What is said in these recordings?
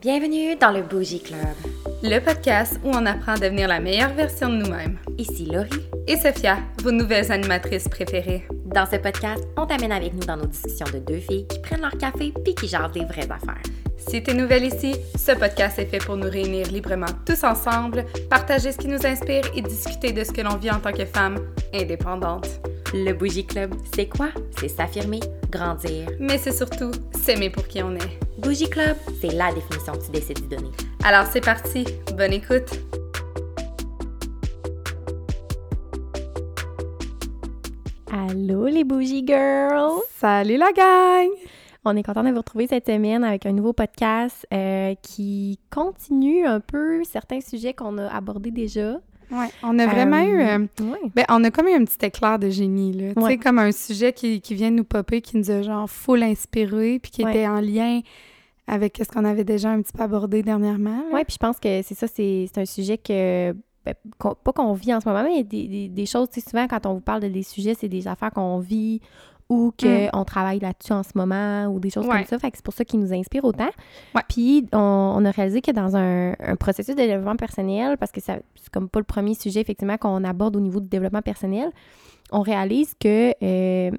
Bienvenue dans le Bougie Club. Le podcast où on apprend à devenir la meilleure version de nous-mêmes. Ici Laurie. Et Sophia, vos nouvelles animatrices préférées. Dans ce podcast, on t'amène avec nous dans nos discussions de deux filles qui prennent leur café puis qui jasent des vraies affaires. Si t'es nouvelle ici, ce podcast est fait pour nous réunir librement tous ensemble, partager ce qui nous inspire et discuter de ce que l'on vit en tant que femme indépendante. Le Bougie Club, c'est quoi? C'est s'affirmer, grandir. Mais c'est surtout s'aimer pour qui on est. Bougie Club, c'est la définition que tu décides de donner. Alors c'est parti, bonne écoute! Allô les Bougie Girls! Salut la gang! On est content de vous retrouver cette semaine avec un nouveau podcast euh, qui continue un peu certains sujets qu'on a abordés déjà. Ouais, on a vraiment eu. Euh, euh, ouais. ben, on a comme eu un petit éclair de génie, là. Tu sais, comme un sujet qui, qui vient nous popper, qui nous a genre full inspiré, puis qui était en lien avec ce qu'on avait déjà un petit peu abordé dernièrement. Ouais, puis je pense que c'est ça, c'est un sujet que. ben, pas qu'on vit en ce moment, mais il y a des, des- des choses, tu sais, souvent quand on vous parle de des sujets, c'est des affaires qu'on vit ou qu'on travaille là-dessus en ce moment ou des choses Mm. Ouais. comme ça. Fait que c'est pour ça qu'ils nous inspirent autant. Ouais. Puis on, on a réalisé que dans un, un processus de développement personnel, parce que c'est comme pas le premier sujet effectivement qu'on aborde au niveau du développement personnel, on réalise que euh,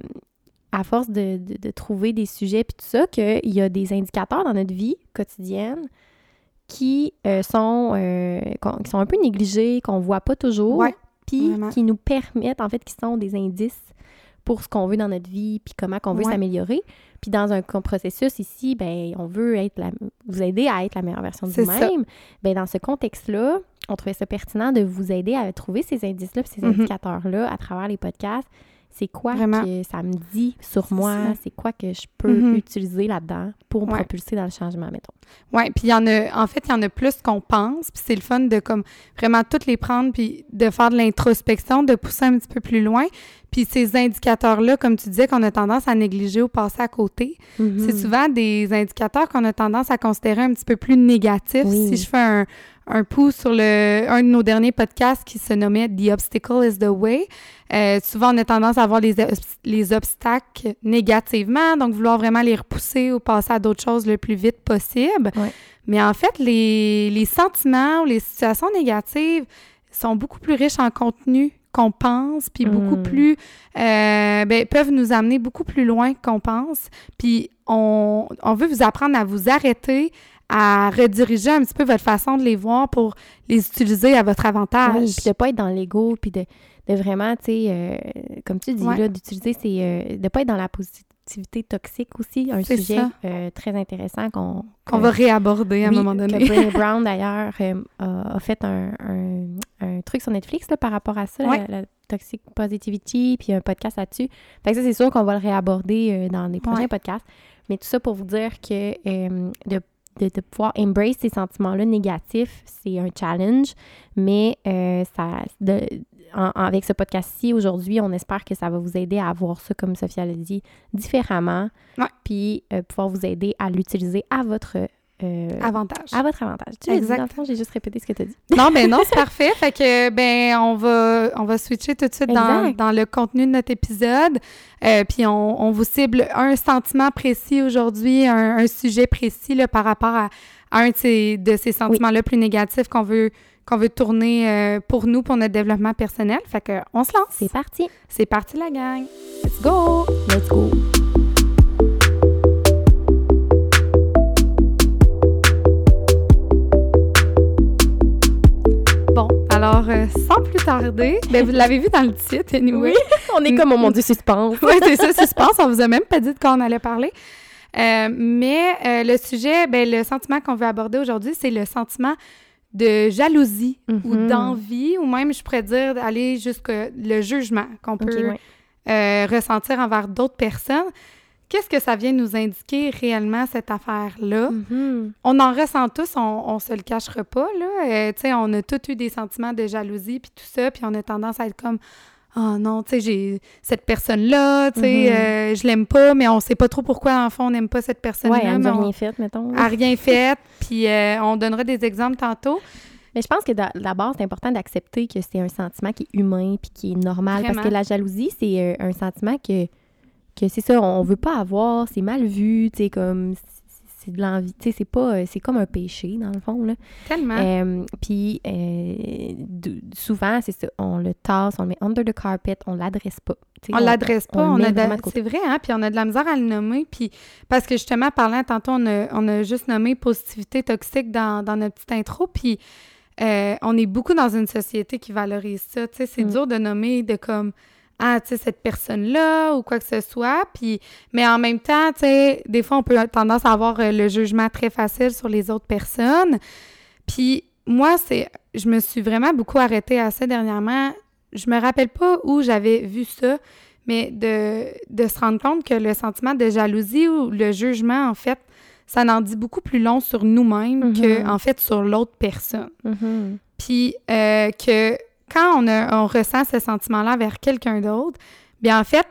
à force de, de- de trouver des sujets puis tout ça, qu'il y a des indicateurs dans notre vie quotidienne qui euh, sont euh, qui sont un peu négligés, qu'on voit pas toujours, puis qui nous permettent en fait qui sont des indices pour ce qu'on veut dans notre vie, puis comment qu'on veut Ouais. s'améliorer. Puis dans un processus ici, ben on veut être la- vous aider à être la meilleure version de vous-même. Ben dans ce contexte-là, on trouvait ça pertinent de vous aider à trouver ces indices-là, ces Mhm. indicateurs-là à travers les podcasts. C'est quoi Vraiment. que ça me dit sur moi? C'est quoi que je peux Mhm. utiliser là-dedans pour me Ouais. propulser dans le changement, mettons? Ouais, puis il y en a, en fait, il y en a plus qu'on pense, puis c'est le fun de comme vraiment toutes les prendre, puis de faire de l'introspection, de pousser un petit peu plus loin. Puis ces indicateurs-là, comme tu disais, qu'on a tendance à négliger ou passer à côté, Mhm. c'est souvent des indicateurs qu'on a tendance à considérer un petit peu plus négatifs. Oui. Si je fais un, un pouce sur le, un de nos derniers podcasts qui se nommait The Obstacle is the Way, euh, souvent on a tendance à voir les, les obstacles négativement, donc vouloir vraiment les repousser ou passer à d'autres choses le plus vite possible. Ouais. Mais en fait, les, les sentiments ou les situations négatives sont beaucoup plus riches en contenu qu'on pense, puis beaucoup Mm. plus, euh, ben, peuvent nous amener beaucoup plus loin qu'on pense. Puis on, on veut vous apprendre à vous arrêter, à rediriger un petit peu votre façon de les voir pour les utiliser à votre avantage. Oui, puis de pas être dans l'ego, puis de, de vraiment, tu sais, euh, comme tu dis, Ouais. là, d'utiliser, c'est euh, de pas être dans la positivité toxique aussi, un sujet euh, très intéressant qu'on Qu'on que- va réaborder à oui, un moment que donné. Brené Brown, d'ailleurs, euh, a, a fait un, un- un truc sur Netflix là, par rapport à ça, Ouais. la, la toxic positivity, puis un podcast là-dessus. Fait que ça, c'est sûr qu'on va le réaborder euh, dans les prochains Ouais. podcasts. Mais tout ça pour vous dire que euh, de, de, de pouvoir embrace ces sentiments-là négatifs, c'est un challenge. Mais euh, ça, de- en- en- avec ce podcast-ci, aujourd'hui, on espère que ça va vous aider à voir ça, comme Sophia l'a dit, différemment. Puis euh, pouvoir vous aider à l'utiliser à votre euh, Avantage. à votre avantage. Tu l'as dit, Exact. dans le fond, j'ai juste répété ce que tu as dit. Non, ben non, c'est parfait. Fait que, ben, on va, on va switcher tout de suite dans, dans le contenu de notre épisode. Euh, puis on, on vous cible un sentiment précis aujourd'hui, un, un sujet précis là, par rapport à, à un de ces, sentiments-là plus négatifs qu'on veut, qu'on veut tourner euh, pour nous, pour notre développement personnel. Fait que, on se lance. C'est parti. C'est parti, la gang. Let's go! Let's go. Alors, euh, sans plus tarder, ben, vous l'avez vu dans le titre, anyway. On est comme, oh mon Dieu, suspense. Oui, c'est ça, suspense. On vous a même pas dit de quoi on allait parler. Euh, mais euh, le sujet, ben, le sentiment qu'on veut aborder aujourd'hui, c'est le sentiment de jalousie ou Mhm. d'envie, ou même, je pourrais dire, d'aller jusqu'au le jugement qu'on peut ouais. ressentir envers d'autres personnes. Qu'est-ce que ça vient nous indiquer réellement, cette affaire-là? Mhm. On en ressent tous, on, on se le cachera pas, là. Euh, tu sais, on a tous eu des sentiments de jalousie, puis tout ça, puis on a tendance à être comme « Oh non, tu sais, j'ai cette personne-là, tu sais, Mhm. euh, je l'aime pas, mais on sait pas trop pourquoi, en fond, on n'aime pas cette personne-là. Ouais, elle mais nous a on rien fait, mettons. a rien fait, puis euh, on donnera des exemples tantôt. Mais je pense que d'a- d'abord, c'est important d'accepter que c'est un sentiment qui est humain puis qui est normal. Parce que la jalousie, c'est un sentiment que, que c'est ça, on veut pas avoir, c'est mal vu, tu sais, comme c'est de l'envie. Tu sais, c'est pas... euh, c'est comme un péché, dans le fond, là. Tellement. Euh, Puis euh, souvent, c'est ça, on le tasse, on le met under the carpet, on l'adresse pas. On l'adresse pas, on a de- c'est vrai, hein, puis on a de la misère à le nommer, puis parce que justement, parlant tantôt, on a, on a juste nommé positivité toxique dans, dans notre petite intro, puis euh, on est beaucoup dans une société qui valorise ça, tu sais, c'est Mm. dur de nommer de comme, ah, tu sais, cette personne-là, ou quoi que ce soit, puis, mais en même temps, tu sais, des fois, on peut avoir tendance à avoir euh, le jugement très facile sur les autres personnes, puis moi, c'est, je me suis vraiment beaucoup arrêtée à ça dernièrement, je me rappelle pas où j'avais vu ça, mais de, de se rendre compte que le sentiment de jalousie ou le jugement, en fait, ça en dit beaucoup plus long sur nous-mêmes que, Mhm. en fait, sur l'autre personne. Mhm. Puis euh, que quand on, a- on ressent ce sentiment-là vers quelqu'un d'autre, bien en fait,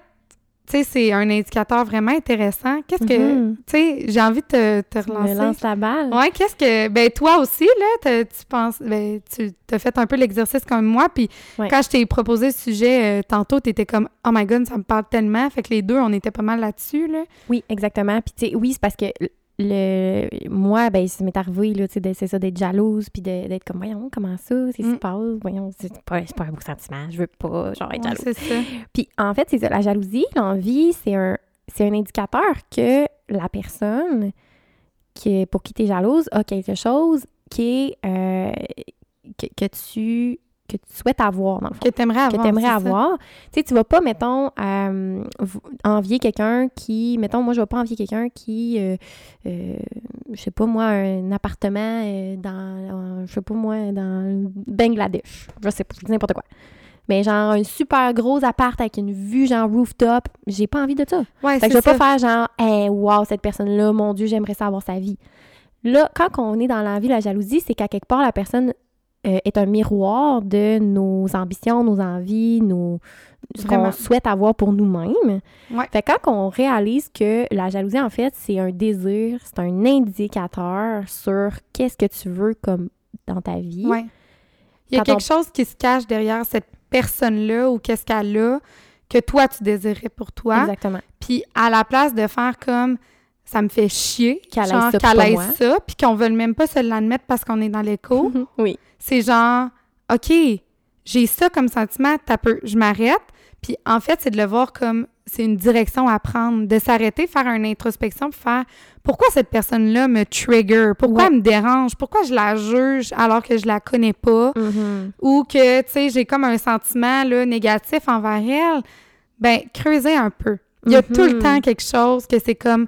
tu sais, c'est un indicateur vraiment intéressant. Qu'est-ce que, Mhm. tu sais, j'ai envie de te, te Tu me relancer. lances la balle. Ouais, qu'est-ce que. Ben, toi aussi, là, tu penses. Ben, tu as fait un peu l'exercice comme moi. Puis Ouais. quand je t'ai proposé le sujet euh, tantôt, t'étais comme, oh my god, ça me parle tellement. Fait que les deux, on était pas mal là-dessus, là. Oui, exactement. Puis, tu sais, oui, c'est parce que le moi, ben, ça m'est arrivé, là, tu sais, de- c'est ça, d'être jalouse, puis de- d'être comme, voyons, comment ça, qui Mm. passe? Voyons, c'est pas, c'est pas un beau sentiment, je veux pas, genre, être Ouais, jalouse. c'est ça. Puis, en fait, c'est ça, la jalousie, l'envie, c'est un, c'est un indicateur que la personne qui pour qui tu es jalouse a quelque chose qui est, euh, que, que tu que tu souhaites avoir, dans le fond Que t'aimerais avoir. que tu aimerais avoir. Tu sais, tu vas pas, mettons, euh, envier quelqu'un qui, mettons, moi, je vais pas envier quelqu'un qui, euh, euh, je sais pas, moi, un appartement euh, dans, euh, je sais pas, moi, dans Bangladesh. Je sais pas, n'importe quoi. Mais genre, un super gros appart avec une vue, genre, rooftop, j'ai pas envie de ça. Ouais, Fait que je vais pas faire genre, hey, wow, cette personne-là, mon Dieu, j'aimerais ça avoir sa vie. Là, quand on est dans l'envie, la jalousie, c'est qu'à quelque part, la personne euh, est un miroir de nos ambitions, nos envies, nos, ce qu'on souhaite avoir pour nous-mêmes. Ouais. Fait que quand on réalise que la jalousie, en fait, c'est un désir, c'est un indicateur sur qu'est-ce que tu veux comme dans ta vie. Ouais. Il y a Quand on- quelque chose qui se cache derrière cette personne-là ou qu'est-ce qu'elle a que toi, tu désirais pour toi. Exactement. Puis à la place de faire comme ça me fait chier, Qu'elle genre ça, qu'elle ça, puis qu'on veut même pas se l'admettre parce qu'on est dans l'écho, oui. c'est genre, OK, j'ai ça comme sentiment, t'as peu, je m'arrête. Puis en fait, c'est de le voir comme c'est une direction à prendre, de s'arrêter, faire une introspection, puis faire pourquoi cette personne-là me trigger, pourquoi Ouais. elle me dérange, pourquoi je la juge alors que je la connais pas, Mhm. ou que, tu sais, j'ai comme un sentiment là, négatif envers elle. Ben, creuser un peu. Il y a tout le Mhm. temps quelque chose que c'est comme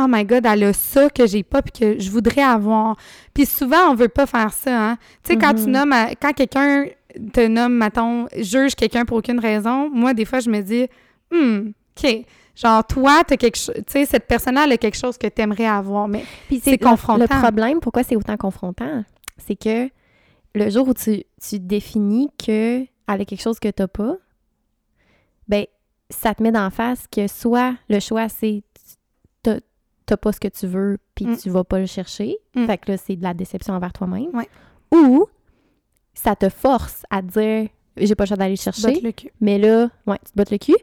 Oh my God, elle a ça que j'ai pas puis que je voudrais avoir. Puis souvent, on veut pas faire ça, hein. Tu sais, quand tu Mhm. nommes, à- quand quelqu'un te nomme, mettons, juge quelqu'un pour aucune raison, moi, des fois, je me dis, hmm, OK. Genre, toi, t'as quelque chose, tu sais, cette personne-là, elle a quelque chose que t'aimerais avoir, mais Puis C'est confrontant. Le problème, pourquoi c'est autant confrontant, c'est que le jour où tu, tu définis que elle a quelque chose que t'as pas, ben ça te met d'en face que soit le choix c'est t'as pas ce que tu veux puis Mm. tu vas pas le chercher, Mm. fait que là c'est de la déception envers toi-même, Ouais. ou ça te force à dire j'ai pas le choix d'aller chercher, le cul. mais là ouais tu te bottes le cul,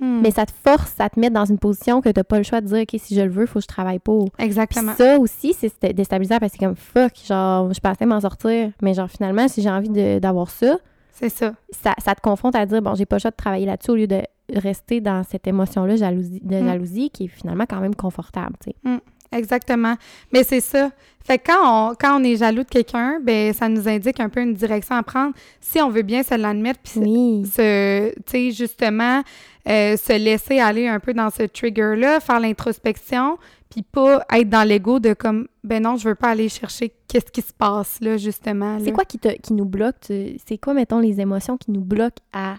Hmm. mais ça te force à te mettre dans une position que t'as pas le choix de dire ok si je le veux faut que je travaille pour. Exactement. ça aussi, c'est st- déstabilisant parce que c'est comme fuck, genre, je pensais m'en sortir, mais genre, finalement, si j'ai envie d'avoir ça, C'est ça. ça, ça te confronte à dire, bon, j'ai pas le choix de travailler là-dessus au lieu de rester dans cette émotion-là jalousie, de Mm. jalousie qui est finalement quand même confortable, tu sais. Exactement. Mais c'est ça. Fait que quand on, quand on est jaloux de quelqu'un, ben ça nous indique un peu une direction à prendre si on veut bien se l'admettre puis se- Oui. se, tu sais, justement, euh, se laisser aller un peu dans ce trigger-là, faire l'introspection, puis pas être dans l'ego de comme, ben non, je veux pas aller chercher qu'est-ce qui se passe là, justement. C'est là. quoi qui, te, qui nous bloque? C'est quoi, mettons, les émotions qui nous bloquent à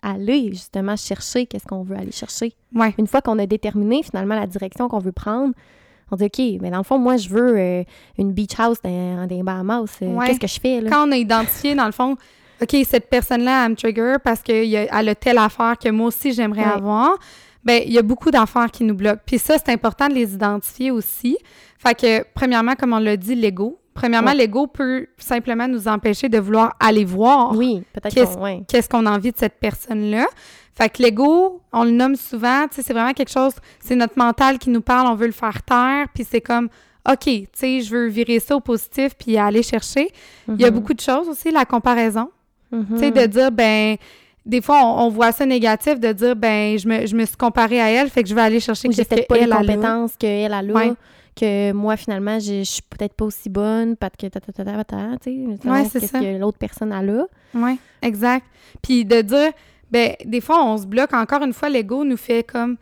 aller justement chercher qu'est-ce qu'on veut aller chercher? Ouais. Une fois qu'on a déterminé finalement la direction qu'on veut prendre, on dit, OK, mais dans le fond, moi, je veux euh, une beach house dans, les Bahamas. Euh, Ouais. Qu'est-ce que je fais, là? Quand on a identifié, dans le fond, OK, cette personne-là, elle me trigger parce qu'elle a, telle affaire que moi aussi, j'aimerais Ouais. avoir. Ben, il y a beaucoup d'affaires qui nous bloquent. Puis ça, c'est important de les identifier aussi. Fait que, premièrement, comme on l'a dit, l'ego. Premièrement, Ouais. l'ego peut simplement nous empêcher de vouloir aller voir Oui, peut-être Qu'est-ce- qu'on... Ouais. qu'est-ce qu'on a envie de cette personne-là. Fait que l'ego, on le nomme souvent, tu sais, c'est vraiment quelque chose, c'est notre mental qui nous parle, on veut le faire taire, puis c'est comme, OK, tu sais, je veux virer ça au positif puis aller chercher. Il y a Mhm. beaucoup de choses aussi, la comparaison. Mhm. Tu sais, de dire, ben, des fois, on, on voit ça négatif, de dire, ben, je me, je me suis comparée à elle, fait que je vais aller chercher qu'est-ce peut-être pas les qu'elle compétences qu'elle a là. Ouais. Que moi, finalement, je suis peut-être pas aussi bonne parce que ta ta ta ta ta, tu sais, Ouais, qu'est-ce que l'autre personne a là. Oui, exact. Puis de dire, ben, des fois, on se bloque. Encore une fois, l'ego nous fait comme,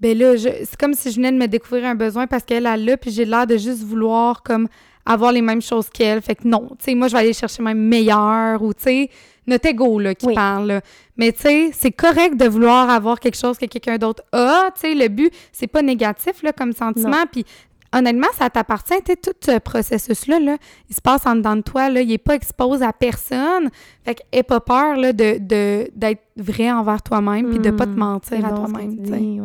ben là, je- c'est comme si je venais de me découvrir un besoin parce qu'elle a là, puis j'ai l'air de juste vouloir, comme, avoir les mêmes choses qu'elle. Fait que non, tu sais, moi, je vais aller chercher même meilleur ou, tu sais, notre ego, là, qui Oui. parle, là. Mais, tu sais, c'est correct de vouloir avoir quelque chose que quelqu'un d'autre a, tu sais, le but, c'est pas négatif, là, comme sentiment, puis honnêtement, ça t'appartient, tu tout ce processus-là, là, il se passe en dedans de toi, là, il est pas exposé à personne, fait que aie pas peur, là, de, de- d'être vrai envers toi-même, puis de pas te Hmm, mentir à bon toi-même, tu tu.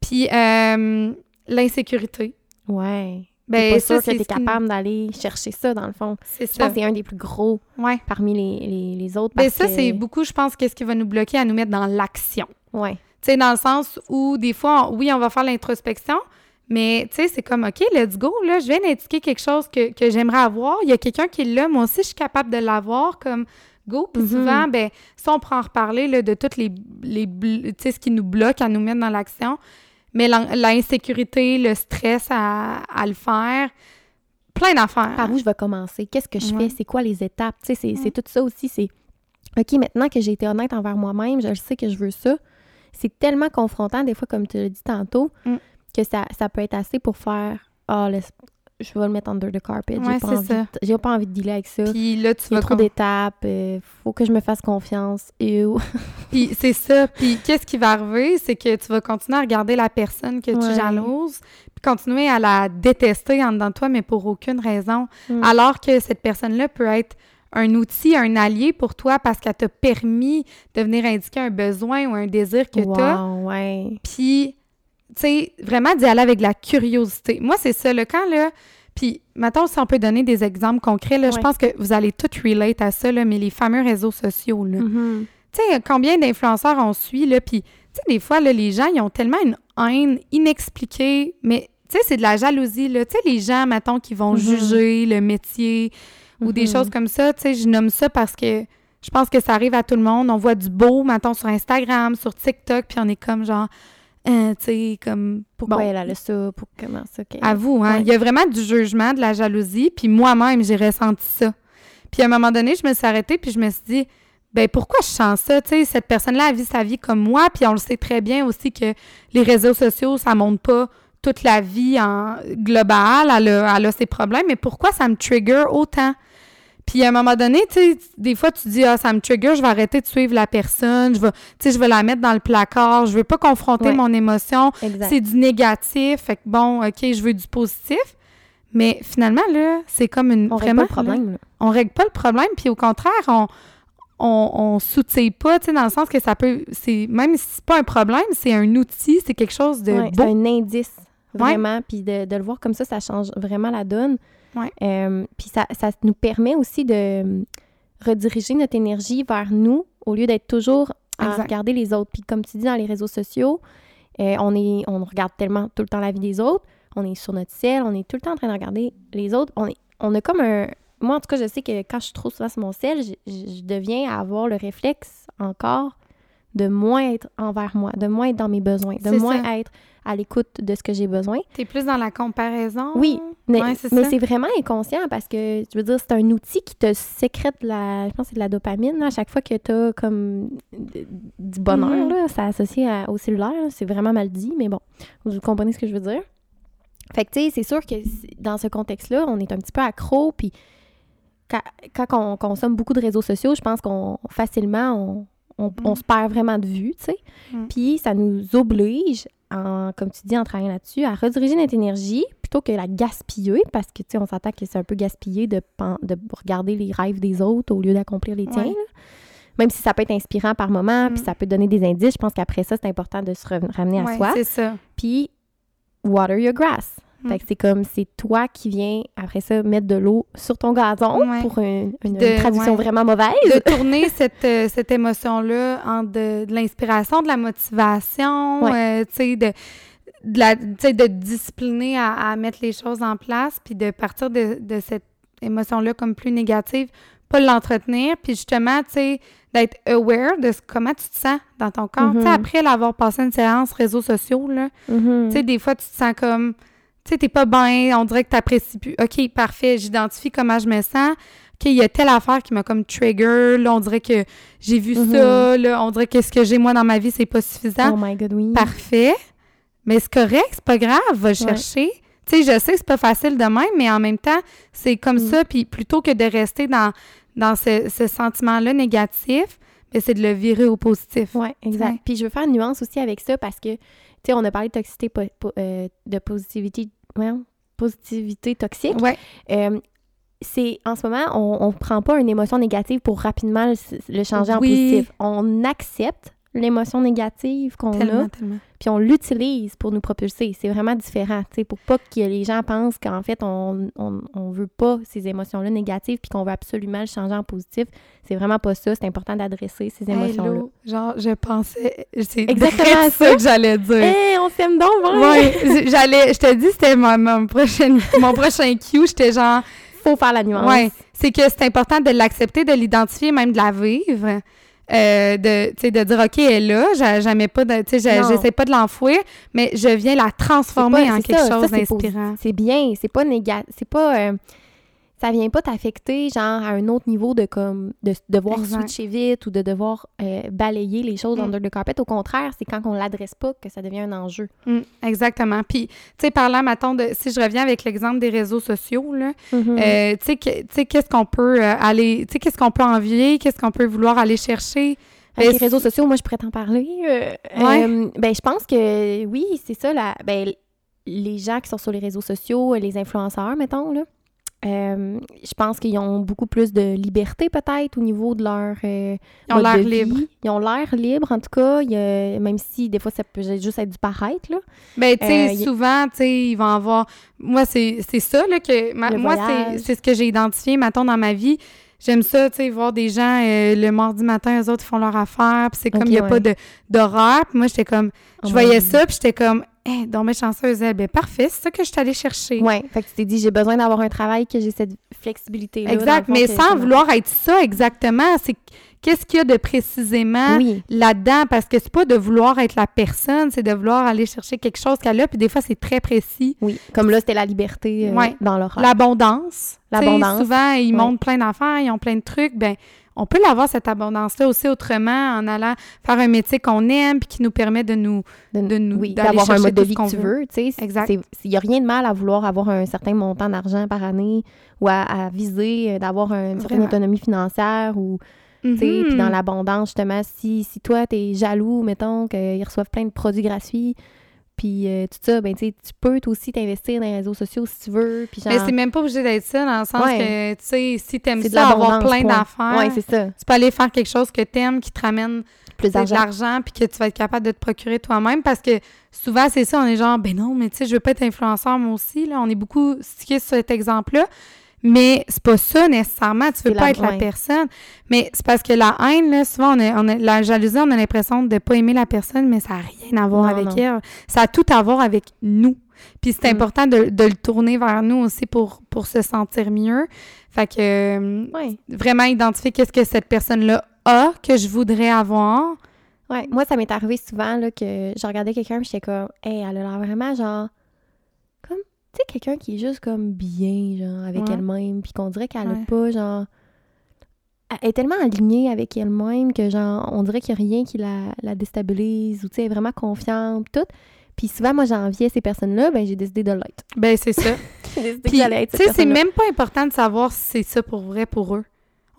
Puis, euh, l'insécurité, Ouais. ben, pas ça, sûr que ce qui- capable d'aller chercher ça, dans le fond. C'est Je pense ça, que c'est un des plus gros ouais. parmi les, les, les autres. Ben, parce ça, que- c'est beaucoup, je pense, qu'est-ce qui va nous bloquer à nous mettre dans l'action. Ouais. Tu sais, dans le sens où, des fois, on- oui, on va faire l'introspection, mais, tu sais, c'est comme, OK, let's go, là, je viens d'indiquer quelque chose que, que j'aimerais avoir. Il y a quelqu'un qui est là, moi aussi, je suis capable de l'avoir, comme, go. Puis Mhm. souvent, ben ça, on prend en reparler, là, de toutes les, les tu sais, ce qui nous bloque à nous mettre dans l'action. Mais l'in- l'insécurité, le stress à, à le faire, plein d'affaires. Par où je vais commencer? Qu'est-ce que je Ouais. fais? C'est quoi les étapes? Tu sais, c'est, Ouais. tout ça aussi. C'est OK, maintenant que j'ai été honnête envers moi-même, je sais que je veux ça. C'est tellement confrontant, des fois, comme tu l'as dit tantôt, Mm. Que ça, ça peut être assez pour faire Ah, laisse- je vais le mettre under the carpet. Ouais, j'ai, pas c'est envie de- j'ai pas envie de dealer avec ça. Puis là, tu Il y a vas trop comme- d'étapes. euh, faut que je me fasse confiance. Puis c'est ça. Puis qu'est-ce qui va arriver? C'est que tu vas continuer à regarder la personne que tu Ouais. jalouses, puis continuer à la détester en dedans de toi, mais pour aucune raison. Mm. Alors que cette personne-là peut être un outil, un allié pour toi parce qu'elle t'a permis de venir indiquer un besoin ou un désir que tu as. Wow, ouais. Puis, tu sais, vraiment d'y aller avec de la curiosité. Moi, c'est ça, le quand, là. Puis, maintenant, si on peut donner des exemples concrets, là, je pense que vous allez tout relate à ça, là, mais les fameux réseaux sociaux, là. Mhm. Tu sais, combien d'influenceurs on suit, là, puis, tu sais, des fois, là, les gens, ils ont tellement une haine inexpliquée, mais, tu sais, c'est de la jalousie, là. Tu sais, les gens, mettons, qui vont Mhm. juger le métier ou des Mhm. choses comme ça, tu sais, je nomme ça parce que je pense que ça arrive à tout le monde. On voit du beau, mettons, sur Instagram, sur TikTok, puis on est comme, genre, euh, tu sais, comme... Pourquoi bon, elle a le ça? Pour comment ça? qu'elle- à vous, hein. Ouais. Il y a vraiment du jugement, de la jalousie, puis moi-même, j'ai ressenti ça. Puis à un moment donné, je me suis arrêtée, puis je me suis dit, ben pourquoi je sens ça? Tu sais, cette personne-là, elle vit sa vie comme moi, puis on le sait très bien aussi que les réseaux sociaux, ça montre pas toute la vie en globale, elle a, elle a ses problèmes, mais pourquoi ça me trigger autant? Puis à un moment donné, tu sais, des fois, tu dis, ah, ça me trigger, je vais arrêter de suivre la personne, je vais, tu sais, je vais la mettre dans le placard, je veux pas confronter Ouais. mon émotion, c'est du négatif, fait que bon, OK, je veux du positif. Mais finalement, là, c'est comme une. On règle vraiment, pas le là, problème. là. on règle pas le problème, puis au contraire, on. On, on soutient pas, tu sais, dans le sens que ça peut. c'est Même si c'est pas un problème, c'est un outil, c'est quelque chose de Ouais, beau. c'est un indice, vraiment. Puis de, de le voir comme ça, ça change vraiment la donne. Ouais. Euh, puis ça, ça nous permet aussi de euh, rediriger notre énergie vers nous au lieu d'être toujours à Exact. regarder les autres. Puis comme tu dis dans les réseaux sociaux, euh, on, est, on regarde tellement tout le temps la vie des autres. On est sur notre ciel, on est tout le temps en train de regarder les autres. On, est, on a comme un... Moi, en tout cas, je sais que quand je suis trop souvent sur mon ciel, je, je- je deviens à avoir le réflexe encore de moins être envers moi, de moins être dans mes besoins, de moins ça. être à l'écoute de ce que j'ai besoin. T'es plus dans la comparaison? Oui, Mais, Ouais, c'est mais ça. c'est vraiment inconscient parce que, je veux dire, c'est un outil qui te sécrète de la, je pense que de la dopamine, là, à chaque fois que tu as comme du bonheur, Mhm. là, c'est associé à- au cellulaire, là, c'est vraiment mal dit, mais bon, vous comprenez ce que je veux dire. Fait que, tu sais, c'est sûr que dans ce contexte-là, on est un petit peu accro, puis quand, quand on consomme beaucoup de réseaux sociaux, je pense qu'on facilement, on, on, on Mm. se perd vraiment de vue, tu sais. Mm. Puis ça nous oblige, en, comme tu dis, en travaillant là-dessus, à rediriger notre énergie plutôt que la gaspiller, parce que, tu sais, on s'entend que c'est un peu gaspillé de, de regarder les rêves des autres au lieu d'accomplir les tiens. Ouais. Même si ça peut être inspirant par moment, puis Mm. ça peut donner des indices, je pense qu'après ça, c'est important de se ramener à Ouais, soi. c'est ça. Puis, water your grass. Mm. Fait que c'est comme, c'est toi qui viens, après ça, mettre de l'eau sur ton gazon Ouais. pour une, une- De- une traduction ouais. vraiment mauvaise. de tourner cette, euh, cette émotion-là en de, de l'inspiration, de la motivation, euh, tu sais, de... de, la, de te discipliner à, à mettre les choses en place, puis de partir de, de cette émotion-là comme plus négative, pas l'entretenir, puis justement, tu sais, d'être aware de ce- comment tu te sens dans ton corps. Tu sais, Mhm. après l'avoir passé une séance réseaux sociaux, là, Mhm. tu sais, des fois, tu te sens comme, tu sais, t'es pas bien, on dirait que t'apprécies plus. OK, parfait, j'identifie comment je me sens. OK, il y a telle affaire qui m'a comme trigger, là, on dirait que j'ai vu Mhm. ça, là, on dirait que ce que j'ai moi dans ma vie, c'est pas suffisant. Oh my God, oui. Parfait. Mais c'est correct, c'est pas grave, va le chercher. Tu sais, je sais que c'est pas facile de même, mais en même temps, c'est comme Mm. ça. Puis plutôt que de rester dans, dans ce, ce sentiment-là négatif, ben, c'est de le virer au positif. Oui, exact. Puis je veux faire une nuance aussi avec ça parce que, tu sais, on a parlé de toxicité, po- po- euh, de positivité, ouais, positivité toxique. Ouais. Euh, c'est en ce moment, on ne prend pas une émotion négative pour rapidement le, le changer en positif. On accepte l'émotion négative qu'on a, Tellement, puis on l'utilise pour nous propulser. C'est vraiment différent, tu sais, pour pas que les gens pensent qu'en fait, on, on, on veut pas ces émotions-là négatives puis qu'on veut absolument le changer en positif. C'est vraiment pas ça. C'est important d'adresser ces émotions-là. Genre, je pensais. C'est Exactement ça. que j'allais dire. Hey, on s'aime donc. Ouais, j'allais. Je te dis, c'était mon, mon prochain, mon prochain cue. J'étais genre. Faut faire la nuance. Ouais, c'est que c'est important de l'accepter, de l'identifier, même de la vivre. Euh, de, de dire, OK, elle est là, j'a- jamais pas de, j'essaie pas de l'enfouir, mais je viens la transformer pas- en quelque ça, chose d'inspirant. C'est bien, c'est pas négatif, c'est pas... euh, ça vient pas t'affecter, genre, à un autre niveau de, comme, de devoir Exact. switcher vite ou de devoir euh, balayer les choses Mm. under the carpet. Au contraire, c'est quand on l'adresse pas que ça devient un enjeu. Mm, exactement. Puis, tu sais, parlant, mettons, de, si je reviens avec l'exemple des réseaux sociaux, là, Mhm. euh, tu sais, qu'est-ce qu'on peut euh, aller, tu sais, qu'est-ce qu'on peut envier, qu'est-ce qu'on peut vouloir aller chercher? Avec les réseaux sociaux, moi, je pourrais t'en parler. euh, Ouais. ben, je pense que oui, c'est ça. La, ben, les gens qui sont sur les réseaux sociaux, les influenceurs, mettons, là, euh, je pense qu'ils ont beaucoup plus de liberté, peut-être, au niveau de leur. euh, Ils ont l'air libres. Ils ont l'air libres, en tout cas. Il y a- même si, des fois, ça peut juste être du paraître, là. Ben, tu sais, Euh, souvent, tu sais, ils vont avoir... Moi, c'est ça, là, que... ma- moi, c'est ce que j'ai identifié, mettons, dans ma vie. J'aime ça, tu sais, voir des gens, le mardi matin, eux autres, ils font leur affaire, puis c'est comme, il n'y a ouais. pas d'horaire. Puis moi, j'étais comme... Je Oh voyais ça, puis j'étais comme... Hé, donc, mes chanceuse, elle. Ben, parfait, c'est ça que je suis allée chercher. Ouais, fait que tu t'es dit, j'ai besoin d'avoir un travail, que j'ai cette flexibilité-là. exact, mais sans vouloir être ça exactement. C'est qu'est-ce qu'il y a de précisément Oui, là-dedans, parce que c'est pas de vouloir être la personne, c'est de vouloir aller chercher quelque chose qu'elle a, puis des fois, c'est très précis. oui. Comme là, c'était la liberté euh, Ouais. dans l'horaire. L'abondance. L'abondance. Souvent, ils Ouais. montrent plein d'affaires, ils ont plein de trucs. Ben, on peut l'avoir, cette abondance-là, aussi autrement, en allant faire un métier qu'on aime puis qui nous permet de nous... de nous- oui, d'avoir un mode de vie que tu veut. veux. Tu sais, Exact. Il n'y a rien de mal à vouloir avoir un certain montant d'argent par année ou à, à viser euh, d'avoir une certaine autonomie financière ou, Mhm. puis dans l'abondance, justement, si, si toi, tu es jaloux, mettons, qu'ils reçoivent plein de produits gratuits, puis euh, tout ça, ben, tu peux aussi t'investir dans les réseaux sociaux si tu veux, puis genre... Mais c'est même pas obligé d'être ça, dans le sens Ouais. que, tu sais, si t'aimes de ça, avoir plein d'affaires, Ouais, c'est ça. tu peux aller faire quelque chose que t'aimes, qui te ramène Plus de d'argent. l'argent, puis que tu vas être capable de te procurer toi-même, parce que souvent, c'est ça, on est genre, ben non, mais tu sais, je veux pas être influenceur, moi aussi, là, on est beaucoup stické sur cet exemple-là, mais c'est pas ça, nécessairement, tu veux pas la- être la ouais. personne, mais c'est parce que la haine, là, souvent, on a, on a- la jalousie, on a l'impression de pas aimer la personne, mais ça a rien à voir Non, avec non. elle, ça a tout à voir avec nous, puis c'est Mm. important de, de le tourner vers nous aussi pour, pour se sentir mieux, fait que euh, vraiment identifier qu'est-ce que cette personne-là a, que je voudrais avoir, Ouais, moi, ça m'est arrivé souvent là, que je regardais quelqu'un et j'étais comme, hey, elle a l'air vraiment genre. Sais, quelqu'un qui est juste comme bien, genre, avec Ouais. elle-même, puis qu'on dirait qu'elle Ouais. a pas, genre. Elle est tellement alignée avec elle-même que, genre, on dirait qu'il n'y a rien qui la, la déstabilise ou, tu sais, elle est vraiment confiante, tout. Puis souvent, moi, j'enviais ces personnes-là, ben j'ai décidé de l'être. ben c'est ça. J'ai décidé tu sais, c'est même pas important de savoir si c'est ça pour vrai pour eux.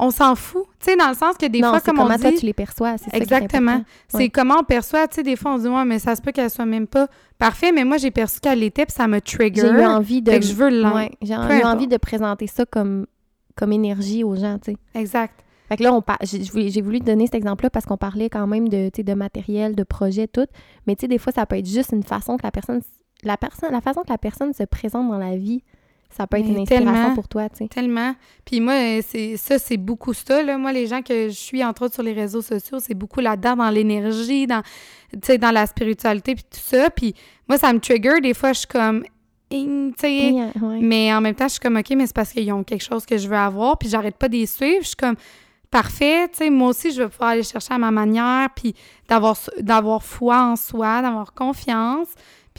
On s'en fout. Tu sais, dans le sens que des non, fois, comme on comment toi, dit... tu les perçois, c'est Exactement. C'est Ouais. comment on perçoit. Tu sais, des fois, on se dit, ouais, mais ça se peut qu'elle soit même pas parfait, mais moi, j'ai perçu qu'elle l'était, puis ça me trigger. J'ai eu envie de... Fait que je veux. Ouais, j'ai eu importe. envie de présenter ça comme, comme énergie aux gens, tu sais. Exact. Fait que là, on par- j'ai voulu te donner cet exemple-là parce qu'on parlait quand même de, de matériel, de projet, tout. Mais tu sais, des fois, ça peut être juste une façon que la personne, la personne, la façon que la personne se présente dans la vie. Ça peut être Mais une inspiration tellement. pour toi, tu sais. Tellement. Puis moi, euh, c'est ça, c'est beaucoup ça. Là. Moi, les gens que je suis, entre autres, sur les réseaux sociaux, c'est beaucoup là-dedans, dans l'énergie, dans, tu sais, dans la spiritualité, puis tout ça. Puis moi, ça me trigger. Des fois, je suis comme... Ouais. Mais en même temps, je suis comme, OK, mais c'est parce qu'ils ont quelque chose que je veux avoir, puis j'arrête pas d'y suivre. Je suis comme, parfait, tu sais, moi aussi, je vais pouvoir aller chercher à ma manière, puis d'avoir, d'avoir foi en soi, d'avoir confiance,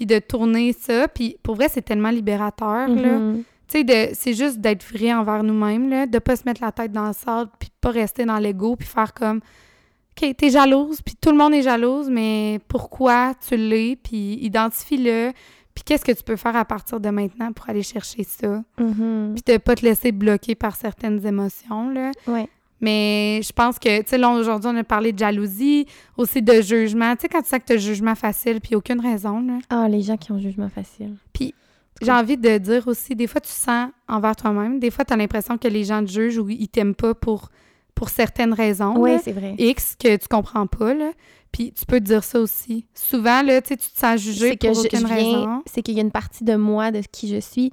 puis de tourner ça. Puis pour vrai, c'est tellement libérateur, là. Mhm. Tu sais, de- c'est juste d'être vrai envers nous-mêmes, là, de pas se mettre la tête dans le sable, puis de pas rester dans l'ego, puis faire comme, OK, t'es jalouse, puis tout le monde est jalouse, mais pourquoi tu l'es, puis identifie-le, puis qu'est-ce que tu peux faire à partir de maintenant pour aller chercher ça, Mhm. puis de pas te laisser bloquer par certaines émotions, là. Ouais. Mais je pense que, tu sais, là, aujourd'hui, on a parlé de jalousie, aussi de jugement. Tu sais, quand tu sais que tu as jugement facile, puis aucune raison, là. Ah, les gens qui ont jugement facile. J'ai envie de dire aussi, des fois, tu sens envers toi-même. Des fois, tu as l'impression que les gens te jugent ou ils t'aiment pas pour, pour certaines raisons. Oui, c'est vrai. X que tu comprends pas, là. Puis tu peux te dire ça aussi. Souvent, là, tu te sens jugé que pour je, aucune je viens, raison. c'est qu'il y a une partie de moi, de qui je suis,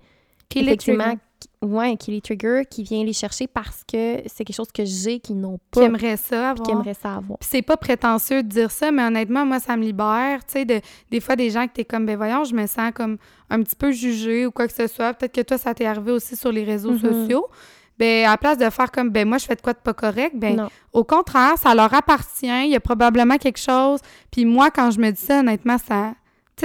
Qui effectivement, ouais, qui les trigger, qui vient les chercher parce que c'est quelque chose que j'ai qu'ils n'ont Qui pas, aimerait ça avoir. qui ça avoir. C'est pas prétentieux de dire ça, mais honnêtement, moi, ça me libère. Tu sais, de, des fois, des gens que t'es comme, ben voyons, je me sens comme un petit peu jugée ou quoi que ce soit. Peut-être que toi, ça t'est arrivé aussi sur les réseaux Mhm. sociaux. Ben, à la place de faire comme, ben moi, je fais de quoi de pas correct, ben non. au contraire, ça leur appartient. Il y a probablement quelque chose. Puis moi, quand je me dis ça, honnêtement, ça,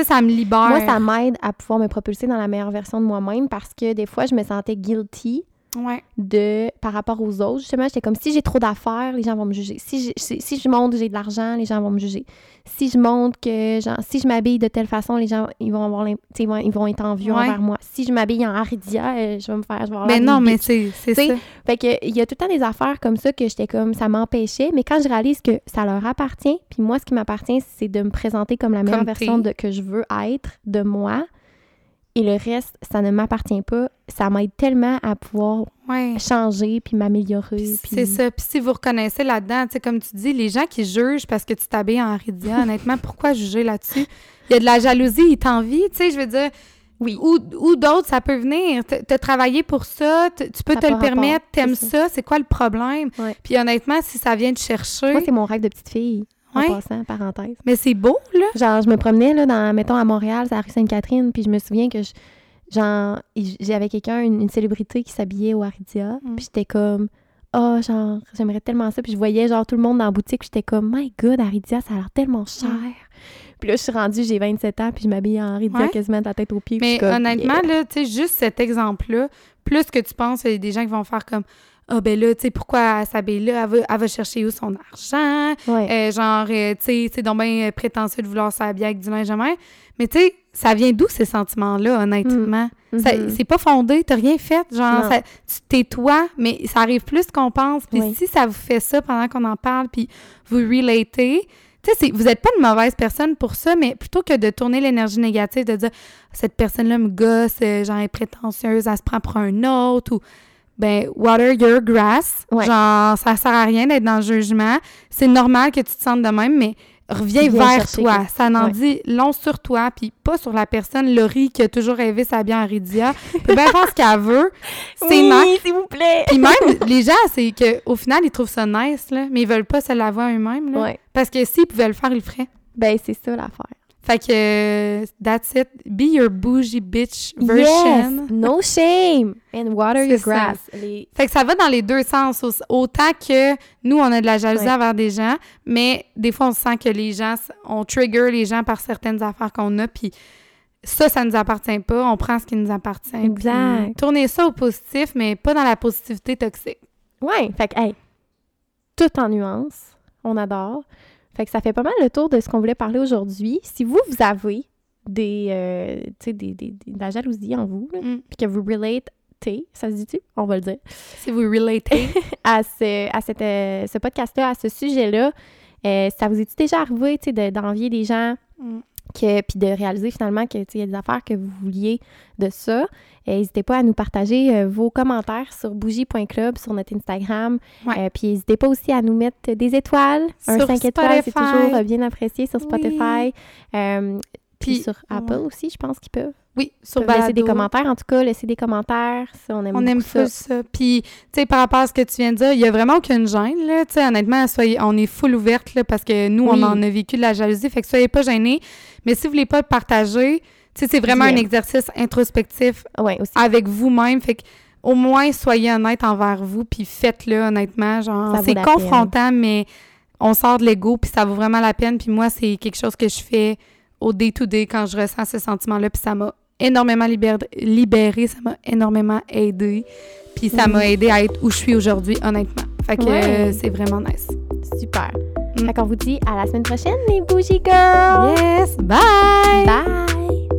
sais, ça me libère. Moi, ça m'aide à pouvoir me propulser dans la meilleure version de moi-même parce que des fois, je me sentais guilty Ouais. de par rapport aux autres. Justement, j'étais comme si j'ai trop d'affaires, les gens vont me juger. Si, j'ai- si, si je montre que j'ai de l'argent, les gens vont me juger. Si je montre que genre, si je m'habille de telle façon, les gens ils vont avoir ils vont, ils vont être envieux Ouais. envers moi. Si je m'habille en Aridia, euh, je vais me faire je vais avoir Mais l'air non, mais c'est c'est ça. Fait que il y a tout le temps des affaires comme ça que j'étais comme ça m'empêchait, mais quand je réalise que ça leur appartient, puis moi ce qui m'appartient c'est de me présenter comme la meilleure Comme version de que je veux être de moi. Et le reste, ça ne m'appartient pas. Ça m'aide tellement à pouvoir Ouais. changer puis m'améliorer. Puis C'est ça. Puis si vous reconnaissez là-dedans, tu sais, comme tu dis, les gens qui jugent parce que tu t'habilles en Ridia, honnêtement, pourquoi juger là-dessus? Il y a de la jalousie, ils t'envient, tu sais, je veux dire. Oui. Ou, ou d'autres, ça peut venir. T- T'as travaillé pour ça, tu peux Ça te le permettre, t'aimes c'est ça, c'est quoi le problème? Ouais. Puis honnêtement, si ça vient te chercher, Moi, c'est mon rêve de petite fille. En passant, parenthèse. mais c'est beau, là. Genre, je me promenais, là, dans, mettons, à Montréal, c'est la rue Sainte-Catherine, puis je me souviens que, je, genre, j'avais quelqu'un, une, une célébrité qui s'habillait au Aridia, Mm. puis j'étais comme, oh, genre, j'aimerais tellement ça, puis je voyais, genre, tout le monde dans la boutique, puis j'étais comme, my God, Aridia, ça a l'air tellement cher. Puis là, je suis rendue, j'ai 27 ans, puis je m'habille en Aridia Ouais. quasiment de la tête aux pieds. Mais comme, honnêtement, yeah. là, tu sais, juste cet exemple-là, plus que tu penses, il y a des gens qui vont faire comme Ah, ben là, tu sais, pourquoi elle s'habille là? Elle va, elle va chercher où son argent? Ouais. Euh, genre, euh, tu sais, c'est donc bien euh, prétentieux de vouloir s'habiller avec du linge à main. Mais tu sais, ça vient d'où ces sentiments-là, honnêtement? Ça- Mhm. C'est pas fondé, t'as rien fait. Genre, Non. ça- tu t'es toi, mais ça arrive plus qu'on pense. Puis Oui. si ça vous fait ça pendant qu'on en parle, puis vous relatez, tu sais, vous n'êtes pas une mauvaise personne pour ça, mais plutôt que de tourner l'énergie négative, de dire cette personne-là me gosse, genre, elle est prétentieuse, elle se prend pour un autre, ou ben, water your grass. Ouais. Genre, ça sert à rien d'être dans le jugement. C'est normal que tu te sentes de même, mais reviens Viens vers toi. Ça en Ouais. dit long sur toi, puis pas sur la personne, Laurie, qui a toujours rêvé sa bien en Ridia. peut bien faire ce qu'elle veut. C'est oui, s'il vous plaît! Puis même, les gens, c'est qu'au final, ils trouvent ça nice, là, mais ils veulent pas se l'avouer eux-mêmes. Ouais. Parce que s'ils pouvaient le faire, ils le feraient. Ben, c'est ça l'affaire. Fait que, that's it. Be your bougie bitch version. Yes! No shame! And water your grass. Les- Fait que ça va dans les deux sens. Au- Autant que nous, on a de la jalousie Ouais. envers des gens, mais des fois, on sent que les gens, on trigger les gens par certaines affaires qu'on a, puis ça, ça nous appartient pas. On prend ce qui nous appartient. puis Exact. Tournez ça au positif, mais pas dans la positivité toxique. Ouais, fait que, hey, tout en nuances. On adore. Fait que ça fait pas mal le tour de ce qu'on voulait parler aujourd'hui. Si vous, vous avez des, euh, des, des- des- de la jalousie en vous, Mm. puis que vous relate, ça se dit-tu? On va le dire. Si vous relatez. À ce, à cette, euh, ce podcast-là, à ce sujet-là, euh, ça vous est-tu déjà arrivé, d'envier des gens Mm. Que, puis de réaliser finalement que, tu sais, il y a des affaires que vous vouliez de ça? Euh, N'hésitez pas à nous partager euh, vos commentaires sur bougie.club, sur notre Instagram. Ouais. Euh, puis n'hésitez pas aussi à nous mettre des étoiles. un Sur 5 étoiles, c'est toujours bien apprécié sur Spotify. Puis sur Apple ouais. aussi, je pense qu'ils peuvent. oui, sur Peuvent laisser des Balado. commentaires, en tout cas, laisser des commentaires. Ça, on aime On aime ça. ça. Puis, tu sais, par rapport à ce que tu viens de dire, il y a vraiment aucune gêne, là. Tu sais, honnêtement, soyez, on est full ouverte, là, parce que nous, Oui. on en a vécu de la jalousie. Fait que soyez pas gênés. Mais si vous voulez pas le partager, tu sais, c'est vraiment un exercice introspectif Ouais, aussi. avec vous-même. Fait que, au moins, soyez honnête envers vous, puis faites-le, honnêtement. Genre, c'est confrontant, mais on sort de l'ego, puis ça vaut vraiment la peine. Puis moi, c'est quelque chose que je fais au day-to-day quand je ressens ce sentiment-là, puis ça m'a énormément libéré, libéré, ça m'a énormément aidé, puis ça m'a aidé à être où je suis aujourd'hui, honnêtement. Fait que Ouais. euh, c'est vraiment nice. Super. Mm. Fait qu'on vous dit à la semaine prochaine, les Bougie Girls! Yes! Bye! Bye!